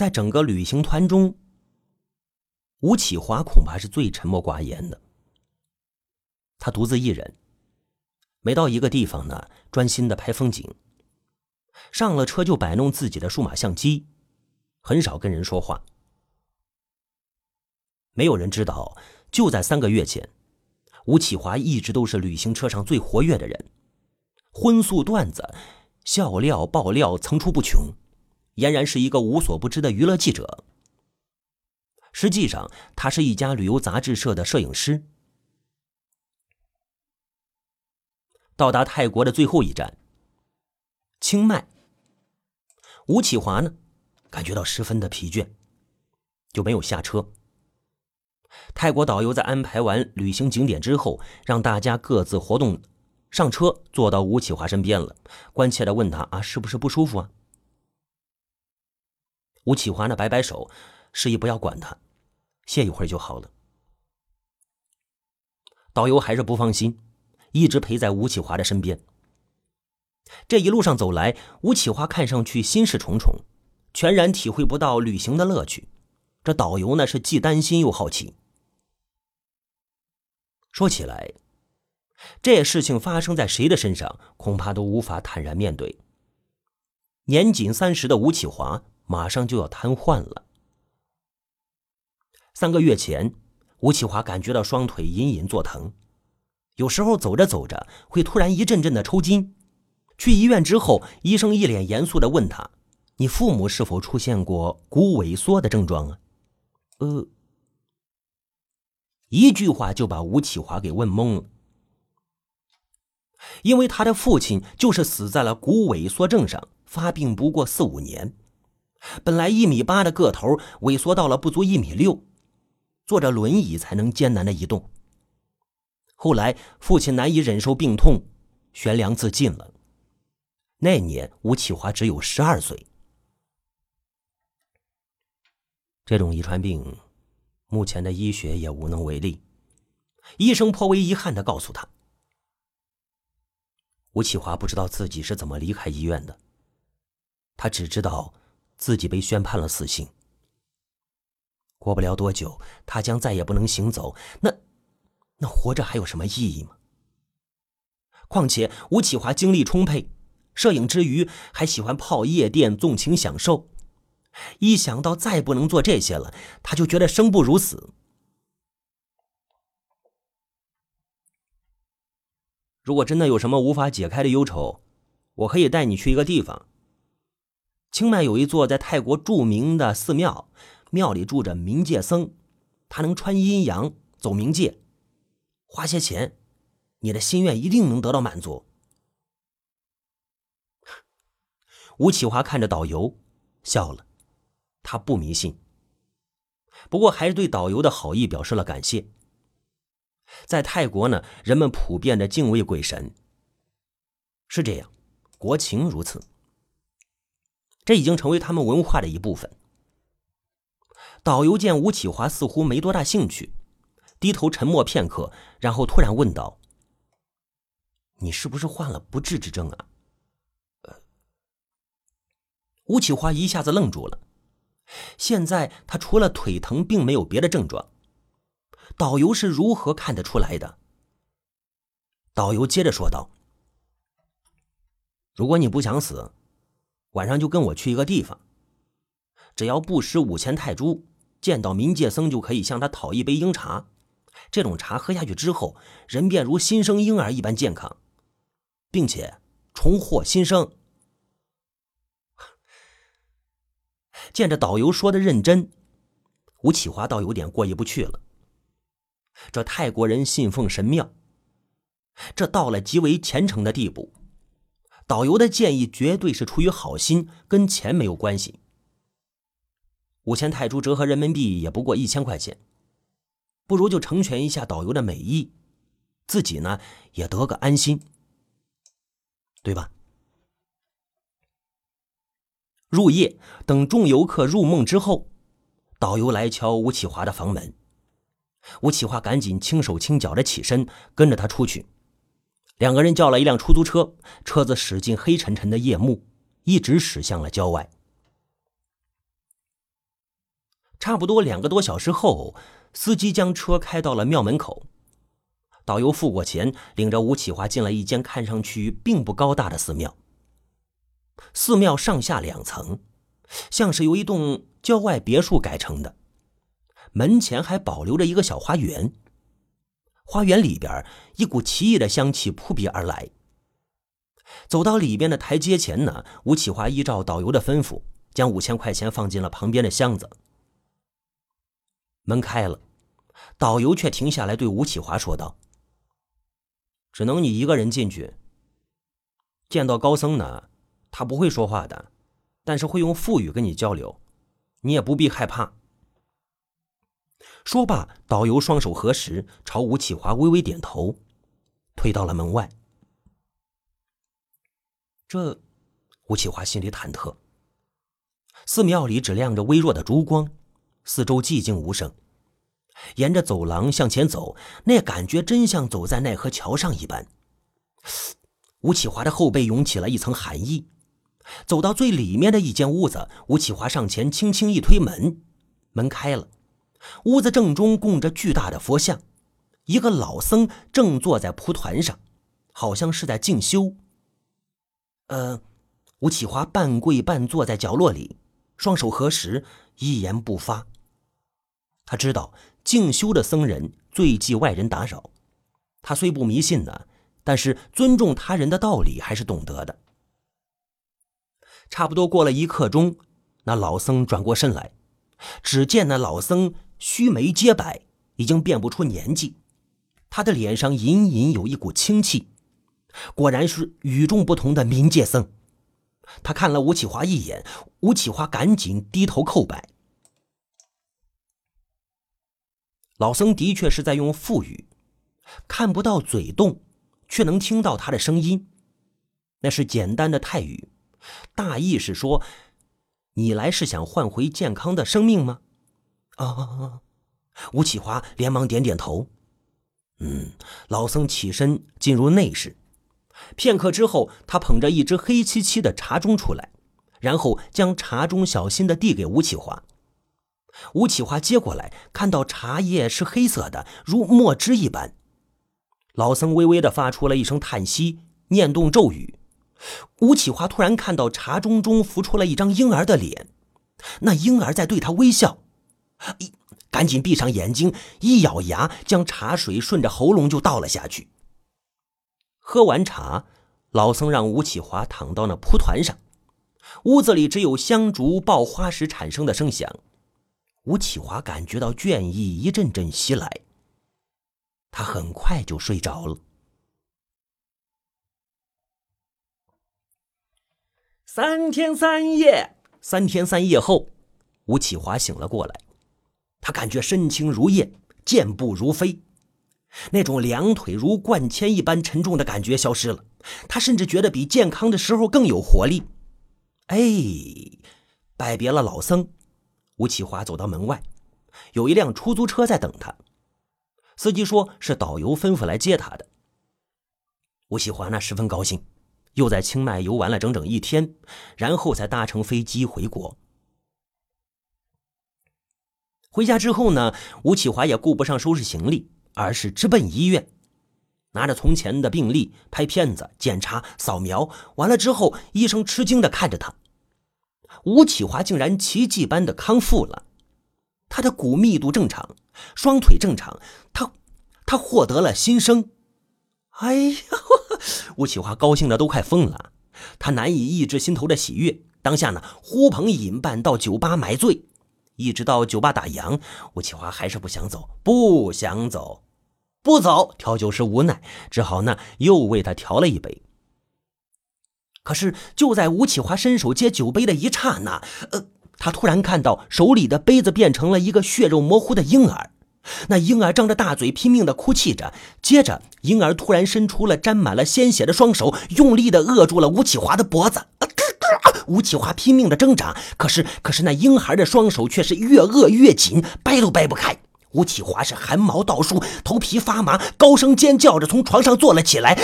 在整个旅行团中，吴启华恐怕是最沉默寡言的。他独自一人，每到一个地方呢，专心的拍风景。上了车就摆弄自己的数码相机，很少跟人说话。没有人知道，就在三个月前，吴启华一直都是旅行车上最活跃的人，荤素段子、笑料、爆料层出不穷，俨然是一个无所不知的娱乐记者。实际上，他是一家旅游杂志社的摄影师。到达泰国的最后一站，清迈。吴启华呢，感觉到十分的疲倦，就没有下车。泰国导游在安排完旅行景点之后，让大家各自活动，上车坐到吴启华身边了，关切的问他：“啊，是不是不舒服啊？”吴启华呢，摆摆手，示意不要管他，歇一会儿就好了。导游还是不放心，一直陪在吴启华的身边。这一路上走来，吴启华看上去心事重重，全然体会不到旅行的乐趣。这导游呢，是既担心又好奇。说起来，这事情发生在谁的身上，恐怕都无法坦然面对。年仅三十的吴启华马上就要瘫痪了。三个月前，吴启华感觉到双腿隐隐作疼，有时候走着走着会突然一阵阵的抽筋。去医院之后，医生一脸严肃的问他：“你父母是否出现过骨萎缩的症状啊？”呃，一句话就把吴启华给问懵了。因为他的父亲就是死在了骨萎缩症上，发病不过四五年，本来一米八的个头，萎缩到了不足一米六，坐着轮椅才能艰难的移动。后来父亲难以忍受病痛，悬梁自尽了。那年，吴启华只有十二岁。这种遗传病，目前的医学也无能为力。医生颇为遗憾的告诉他：“吴启华不知道自己是怎么离开医院的，他只知道自己被宣判了死刑。过不了多久，他将再也不能行走。那，那活着还有什么意义吗？况且，吴启华精力充沛。”摄影之余，还喜欢泡夜店、纵情享受。一想到再不能做这些了，他就觉得生不如死。如果真的有什么无法解开的忧愁，我可以带你去一个地方。清迈有一座在泰国著名的寺庙，庙里住着冥界僧，他能穿阴阳、走冥界。花些钱，你的心愿一定能得到满足。吴启华看着导游，笑了。他不迷信，不过还是对导游的好意表示了感谢。在泰国呢，人们普遍的敬畏鬼神。是这样，国情如此，这已经成为他们文化的一部分。导游见吴启华似乎没多大兴趣，低头沉默片刻，然后突然问道：“你是不是患了不治之症啊？”吴启华一下子愣住了，现在他除了腿疼，并没有别的症状。导游是如何看得出来的？导游接着说道：“如果你不想死，晚上就跟我去一个地方，只要布施五千泰铢，见到冥界僧就可以向他讨一杯鹰茶。这种茶喝下去之后，人便如新生婴儿一般健康，并且重获新生。”见着导游说的认真，吴启华倒有点过意不去了。这泰国人信奉神庙，这到了极为虔诚的地步。导游的建议绝对是出于好心，跟钱没有关系。五千泰铢折合人民币也不过一千块钱，不如就成全一下导游的美意，自己呢也得个安心，对吧？入夜，等众游客入梦之后，导游来敲吴启华的房门。吴启华赶紧轻手轻脚的起身，跟着他出去。两个人叫了一辆出租车，车子驶进黑沉沉的夜幕，一直驶向了郊外。差不多两个多小时后，司机将车开到了庙门口。导游付过钱，领着吴启华进了一间看上去并不高大的寺庙。寺庙上下两层，像是由一栋郊外别墅改成的。门前还保留着一个小花园。花园里边，一股奇异的香气扑鼻而来。走到里边的台阶前呢，吴启华依照导游的吩咐，将五千块钱放进了旁边的箱子。门开了，导游却停下来对吴启华说道。只能你一个人进去。见到高僧呢，他不会说话的，但是会用腹语跟你交流，你也不必害怕。说罢，导游双手合十，朝吴启华微微点头，退到了门外。这，吴启华心里忐忑。寺庙里只亮着微弱的烛光，四周寂静无声。沿着走廊向前走，那感觉真像走在奈何桥上一般。吴启华的后背涌起了一层寒意。走到最里面的一间屋子，吴启华上前轻轻一推门，门开了。屋子正中供着巨大的佛像，一个老僧正坐在蒲团上，好像是在静修。呃，吴启华半跪半坐在角落里，双手合十，一言不发。他知道。静修的僧人最忌外人打扰，他虽不迷信呢，但是尊重他人的道理还是懂得的。差不多过了一刻钟，那老僧转过身来，只见那老僧须眉皆白，已经辨不出年纪，他的脸上隐隐有一股清气，果然是与众不同的冥界僧。他看了吴启华一眼，吴启华赶紧低头叩拜。老僧的确是在用腹语，看不到嘴动，却能听到他的声音。那是简单的泰语，大意是说：“你来是想换回健康的生命吗？”啊！吴启华连忙点点头。嗯，老僧起身进入内室，片刻之后，他捧着一只黑漆漆的茶盅出来，然后将茶盅小心的递给吴启华。吴启华接过来，看到茶叶是黑色的，如墨汁一般。老僧微微的发出了一声叹息，念动咒语。吴启华突然看到茶盅中浮出了一张婴儿的脸，那婴儿在对他微笑。一赶紧闭上眼睛，一咬牙，将茶水顺着喉咙就倒了下去。喝完茶，老僧让吴启华躺到那蒲团上，屋子里只有香烛爆花时产生的声响。吴启华感觉到倦意一阵阵袭来，他很快就睡着了。三天三夜，三天三夜后，吴启华醒了过来，他感觉身轻如燕，健步如飞，那种两腿如灌铅一般沉重的感觉消失了，他甚至觉得比健康的时候更有活力。哎，拜别了老僧。吴启华走到门外，有一辆出租车在等他。司机说是导游吩咐来接他的。吴启华那十分高兴，又在清迈游玩了整整一天，然后才搭乘飞机回国。回家之后呢，吴启华也顾不上收拾行李，而是直奔医院，拿着从前的病历拍片子、检查、扫描。完了之后，医生吃惊的看着他。吴启华竟然奇迹般的康复了，他的骨密度正常，双腿正常，他他获得了新生。哎呀，吴启华高兴的都快疯了，他难以抑制心头的喜悦。当下呢，呼朋引伴到酒吧买醉，一直到酒吧打烊，吴启华还是不想走，不想走，不走。调酒师无奈，只好呢又为他调了一杯。可是，就在吴启华伸手接酒杯的一刹那，呃，他突然看到手里的杯子变成了一个血肉模糊的婴儿。那婴儿张着大嘴，拼命的哭泣着。接着，婴儿突然伸出了沾满了鲜血的双手，用力的扼住了吴启华的脖子。吴启华拼命的挣扎，可是，可是那婴孩的双手却是越扼越紧，掰都掰不开。吴启华是汗毛倒竖，头皮发麻，高声尖叫着从床上坐了起来。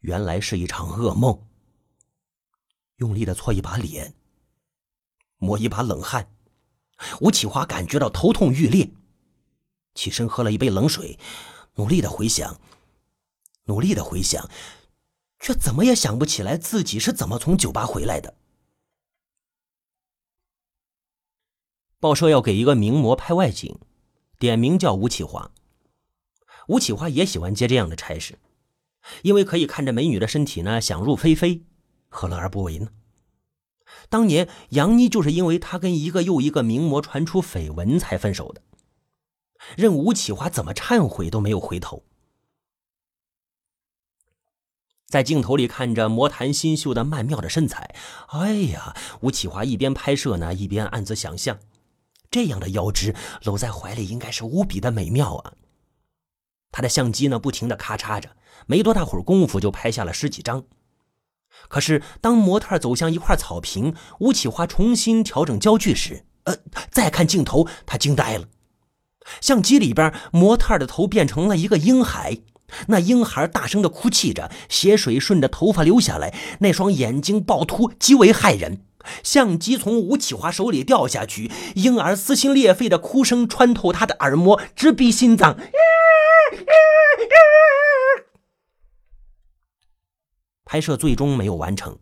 原来是一场噩梦。用力的搓一把脸，抹一把冷汗。吴启华感觉到头痛欲裂，起身喝了一杯冷水，努力的回想，努力的回想，却怎么也想不起来自己是怎么从酒吧回来的。报社要给一个名模拍外景，点名叫吴启华。吴启华也喜欢接这样的差事，因为可以看着美女的身体呢，想入非非，何乐而不为呢？当年杨妮就是因为他跟一个又一个名模传出绯闻才分手的，任吴启华怎么忏悔都没有回头。在镜头里看着魔坛新秀的曼妙的身材，哎呀，吴启华一边拍摄呢，一边暗自想象，这样的腰肢搂在怀里应该是无比的美妙啊。他的相机呢，不停的咔嚓着，没多大会儿功夫就拍下了十几张。可是当模特走向一块草坪，吴启华重新调整焦距时，呃，再看镜头，他惊呆了。相机里边，模特的头变成了一个婴孩，那婴孩大声的哭泣着，血水顺着头发流下来，那双眼睛暴突，极为骇人。相机从吴启华手里掉下去，婴儿撕心裂肺的哭声穿透他的耳膜，直逼心脏。拍摄最终没有完成，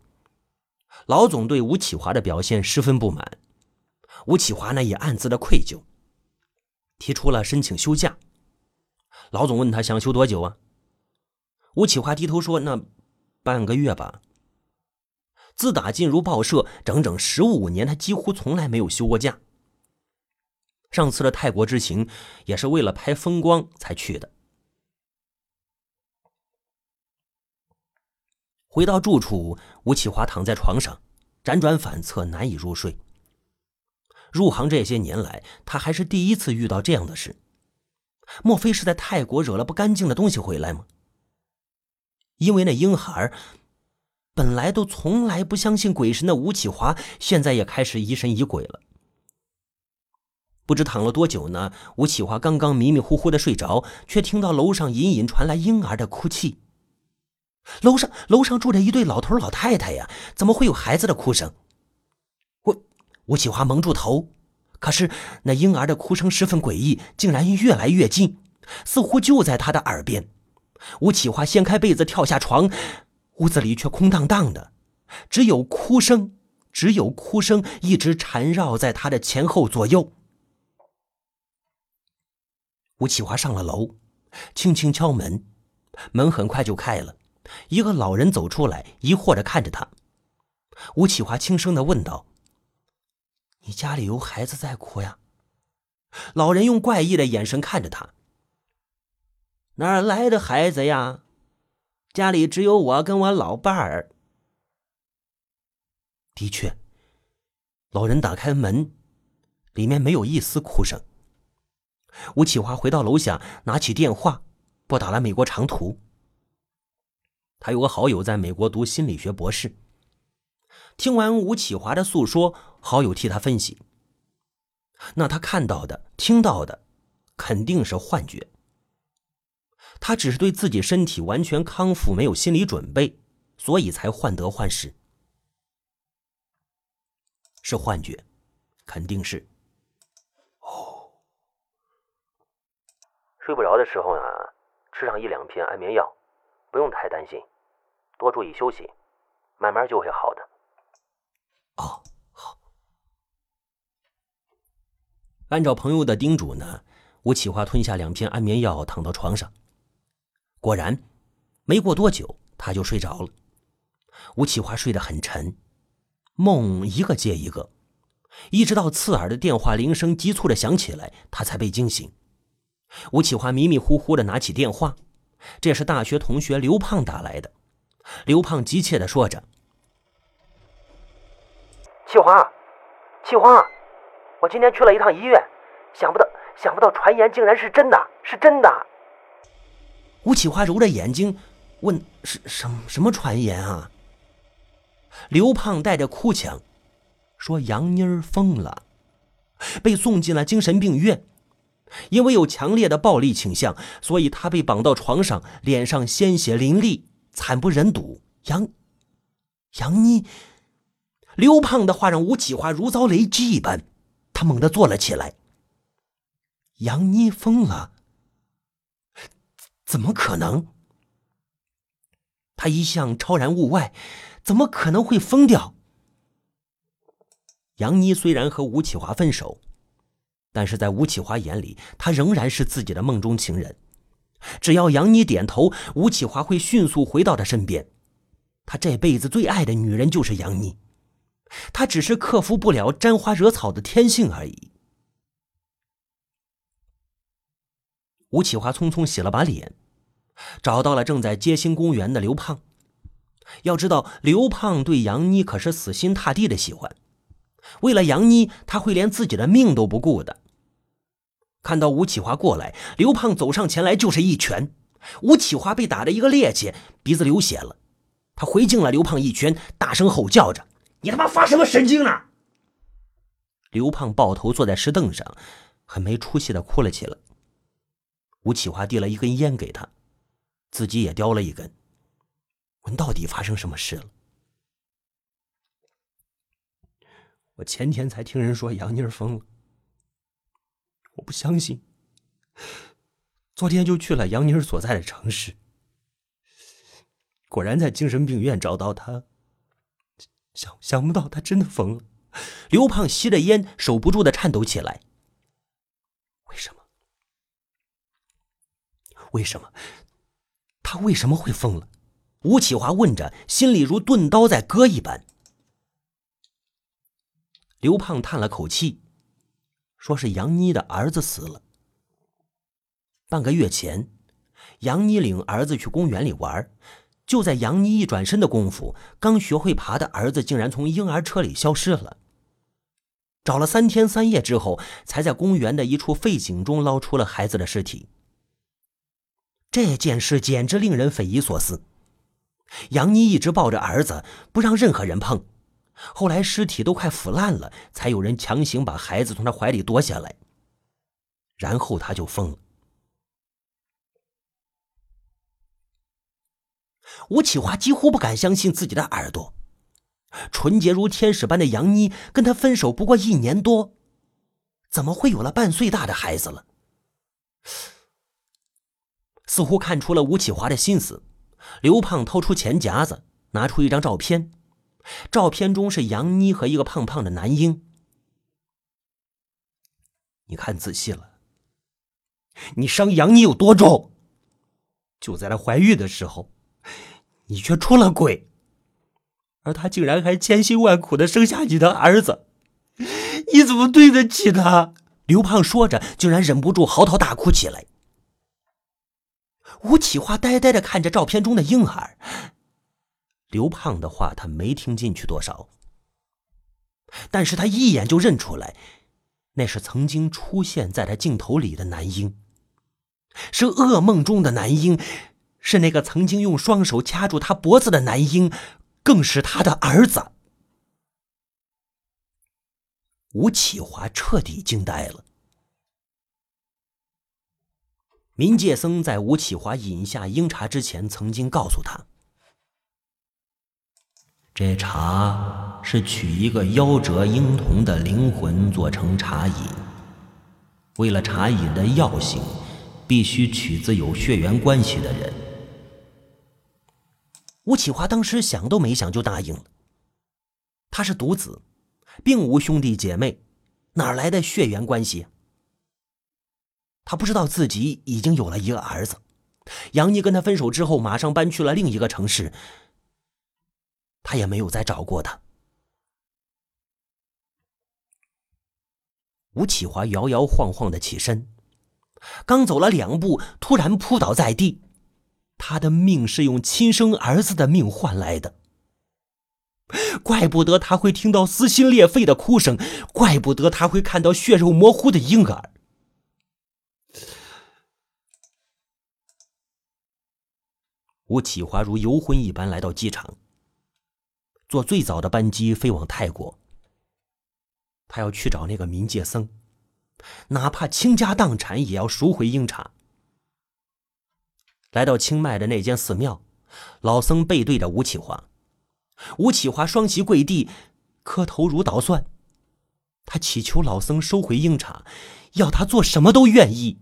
老总对吴启华的表现十分不满，吴启华呢也暗自的愧疚，提出了申请休假。老总问他想休多久啊？吴启华低头说：“那半个月吧。”自打进入报社，整整十五年，他几乎从来没有休过假。上次的泰国之行也是为了拍风光才去的。回到住处，吴启华躺在床上，辗转反侧，难以入睡。入行这些年来，他还是第一次遇到这样的事。莫非是在泰国惹了不干净的东西回来吗？因为那婴孩，本来都从来不相信鬼神的吴启华，现在也开始疑神疑鬼了。不知躺了多久呢？吴启华刚刚迷迷糊糊的睡着，却听到楼上隐隐传来婴儿的哭泣。楼上，楼上住着一对老头老太太呀，怎么会有孩子的哭声？吴吴启华蒙住头，可是那婴儿的哭声十分诡异，竟然越来越近，似乎就在他的耳边。吴启华掀开被子跳下床，屋子里却空荡荡的，只有哭声，只有哭声一直缠绕在他的前后左右。吴启华上了楼，轻轻敲门，门很快就开了。一个老人走出来，疑惑的看着他。吴启华轻声的问道：“你家里有孩子在哭呀？”老人用怪异的眼神看着他：“哪来的孩子呀？家里只有我跟我老伴儿。”的确，老人打开门，里面没有一丝哭声。吴启华回到楼下，拿起电话，拨打了美国长途。他有个好友在美国读心理学博士。听完吴启华的诉说，好友替他分析：那他看到的、听到的，肯定是幻觉。他只是对自己身体完全康复没有心理准备，所以才患得患失。是幻觉，肯定是。哦，睡不着的时候呢，吃上一两片安眠药。不用太担心，多注意休息，慢慢就会好的。哦，好。按照朋友的叮嘱呢，吴启华吞下两片安眠药，躺到床上。果然，没过多久他就睡着了。吴启华睡得很沉，梦一个接一个，一直到刺耳的电话铃声急促的响起来，他才被惊醒。吴启华迷迷糊糊的拿起电话。这是大学同学刘胖打来的，刘胖急切的说着：“启华，启华，我今天去了一趟医院，想不到，想不到传言竟然是真的，是真的。”吴启华揉着眼睛问：“是什什么传言啊？”刘胖带着哭腔说：“杨妮儿疯了，被送进了精神病院。”因为有强烈的暴力倾向，所以他被绑到床上，脸上鲜血淋漓，惨不忍睹。杨，杨妮，刘胖的话让吴启华如遭雷击一般，他猛地坐了起来。杨妮疯了？怎么可能？他一向超然物外，怎么可能会疯掉？杨妮虽然和吴启华分手，但是在吴启华眼里，他仍然是自己的梦中情人。只要杨妮点头，吴启华会迅速回到他身边。他这辈子最爱的女人就是杨妮，他只是克服不了沾花惹草的天性而已。吴启华匆匆洗了把脸，找到了正在街心公园的刘胖。要知道，刘胖对杨妮可是死心塌地的喜欢，为了杨妮，他会连自己的命都不顾的。看到吴启华过来，刘胖走上前来就是一拳，吴启华被打的一个趔趄，鼻子流血了。他回敬了刘胖一拳，大声吼叫着：“你他妈发什么神经呢？”刘胖抱头坐在石凳上，很没出息的哭了起来。吴启华递了一根烟给他，自己也叼了一根，问：“到底发生什么事了？”我前天才听人说杨妮儿疯了，我不相信。昨天就去了杨妮儿所在的城市。果然在精神病院找到他，想想不到他真的疯了。刘胖吸着烟，守不住的颤抖起来。为什么？为什么？他为什么会疯了？吴启华问着，心里如钝刀在割一般。刘胖叹了口气，说是杨妮的儿子死了。半个月前，杨妮领儿子去公园里玩。就在杨妮一转身的功夫，刚学会爬的儿子竟然从婴儿车里消失了。找了三天三夜之后，才在公园的一处废井中捞出了孩子的尸体。这件事简直令人匪夷所思。杨妮一直抱着儿子，不让任何人碰。后来尸体都快腐烂了，才有人强行把孩子从他怀里夺下来。然后他就疯了。吴启华几乎不敢相信自己的耳朵，纯洁如天使般的杨妮跟他分手不过一年多，怎么会有了半岁大的孩子了？似乎看出了吴启华的心思，刘胖掏出钱夹子，拿出一张照片，照片中是杨妮和一个胖胖的男婴。你看仔细了，你伤杨妮有多重？就在她怀孕的时候。你却出了轨，而他竟然还千辛万苦的生下你的儿子，你怎么对得起他？刘胖说着，竟然忍不住嚎啕大哭起来。吴启华呆呆的看着照片中的婴儿，刘胖的话他没听进去多少，但是他一眼就认出来，那是曾经出现在他镜头里的男婴，是噩梦中的男婴。是那个曾经用双手掐住他脖子的男婴，更是他的儿子。吴启华彻底惊呆了。民界僧在吴启华饮下鹰茶之前，曾经告诉他：“这茶是取一个夭折婴童的灵魂做成茶饮，为了茶饮的药性，必须取自有血缘关系的人。”吴启华当时想都没想就答应了。他是独子，并无兄弟姐妹，哪来的血缘关系？他不知道自己已经有了一个儿子。杨妮跟他分手之后，马上搬去了另一个城市，他也没有再找过他。吴启华摇摇晃晃的起身，刚走了两步，突然扑倒在地。他的命是用亲生儿子的命换来的，怪不得他会听到撕心裂肺的哭声，怪不得他会看到血肉模糊的婴儿。吴启华如游魂一般来到机场，坐最早的班机飞往泰国。他要去找那个冥界僧，哪怕倾家荡产也要赎回鹰茶。来到清迈的那间寺庙，老僧背对着吴启华，吴启华双膝跪地，磕头如捣蒜。他祈求老僧收回鹰茶，要他做什么都愿意。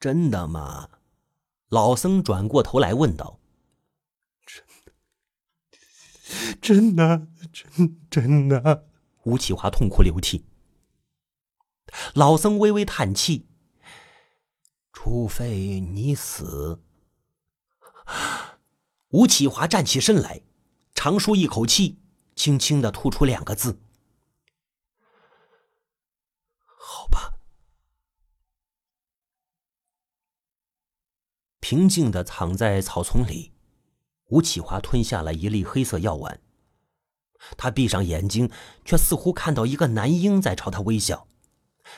真的吗？老僧转过头来问道。真的，真真的。吴启华痛哭流涕。老僧微微叹气。除非你死。吴启华站起身来，长舒一口气。轻轻的吐出两个字：“好吧。”平静的躺在草丛里，吴启华吞下了一粒黑色药丸。他闭上眼睛，却似乎看到一个男婴在朝他微笑，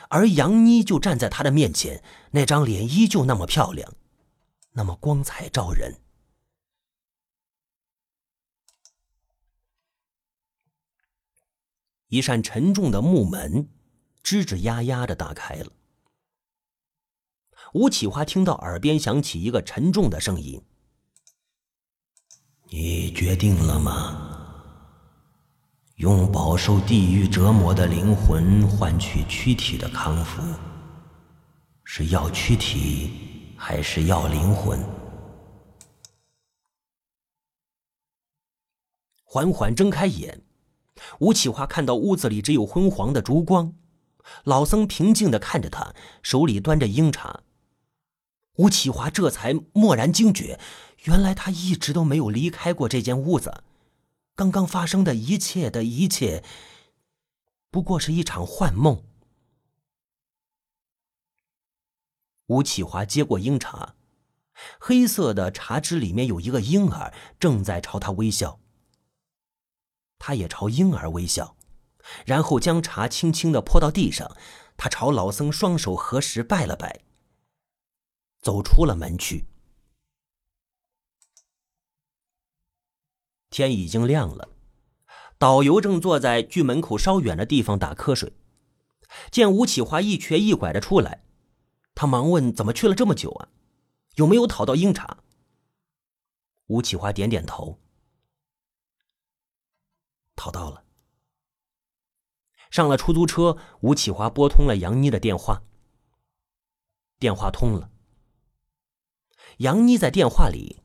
而杨妮就站在他的面前，那张脸依旧那么漂亮，那么光彩照人。一扇沉重的木门吱吱呀呀的打开了。吴启华听到耳边响起一个沉重的声音：“你决定了吗？用饱受地狱折磨的灵魂换取躯体的康复，是要躯体还是要灵魂？”缓缓睁开眼。吴启华看到屋子里只有昏黄的烛光，老僧平静的看着他，手里端着鹰茶。吴启华这才蓦然惊觉，原来他一直都没有离开过这间屋子，刚刚发生的一切的一切，不过是一场幻梦。吴启华接过鹰茶，黑色的茶汁里面有一个婴儿正在朝他微笑。他也朝婴儿微笑，然后将茶轻轻的泼到地上。他朝老僧双手合十，拜了拜，走出了门去。天已经亮了，导游正坐在距门口稍远的地方打瞌睡。见吴启华一瘸一拐的出来，他忙问：“怎么去了这么久啊？有没有讨到硬茶？”吴启华点点头。讨到了。上了出租车，吴启华拨通了杨妮的电话。电话通了，杨妮在电话里：“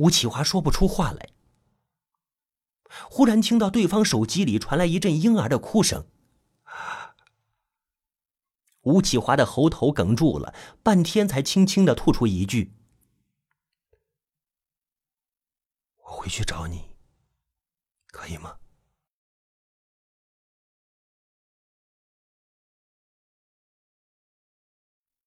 吴启华说不出话来。忽然听到对方手机里传来一阵婴儿的哭声，吴启华的喉头哽住了，半天才轻轻的吐出一句。我回去找你，可以吗？